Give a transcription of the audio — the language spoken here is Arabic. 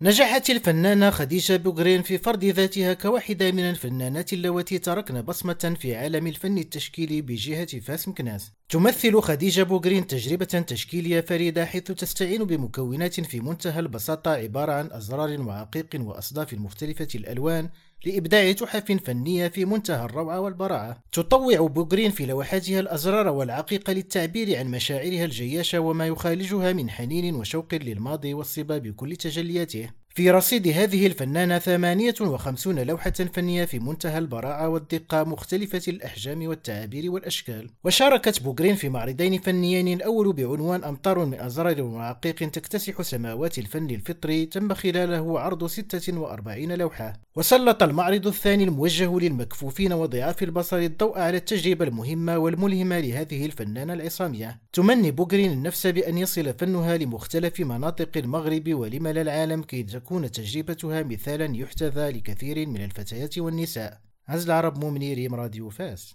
نجحت الفنانة خديجة بوغرين في فرض ذاتها كواحدة من الفنانات اللواتي تركن بصمة في عالم الفن التشكيلي بجهة فاس مكناس تمثل خديجة بوغرين تجربة تشكيلية فريدة حيث تستعين بمكونات في منتهى البساطة عبارة عن أزرار وعقيق وأصداف مختلفة الألوان لإبداع تحف فنية في منتهى الروعة والبراعة. تطوع بوغرين في لوحاتها الأزرار والعقيق للتعبير عن مشاعرها الجياشة وما يخالجها من حنين وشوق للماضي والصبا بكل تجلياته. في رصيد هذه الفنانة 58 لوحة فنية في منتهى البراعة والدقة مختلفة الأحجام والتعابير والأشكال. وشاركت بوغرين في معرضين فنيين الأول بعنوان أمطار من أزرار وعقيق تكتسح سماوات الفن الفطري تم خلاله عرض 46 لوحة. وسلط المعرض الثاني الموجه للمكفوفين وضعاف البصر الضوء على التجربة المهمة والملهمة لهذه الفنانة العصامية. تمني بوغرين النفس بأن يصل فنها لمختلف مناطق المغرب ولملا العالم كي تكون تجربتها مثالا يحتذى لكثير من الفتيات والنساء. عزل العرب مؤمني ريم راديو فاس.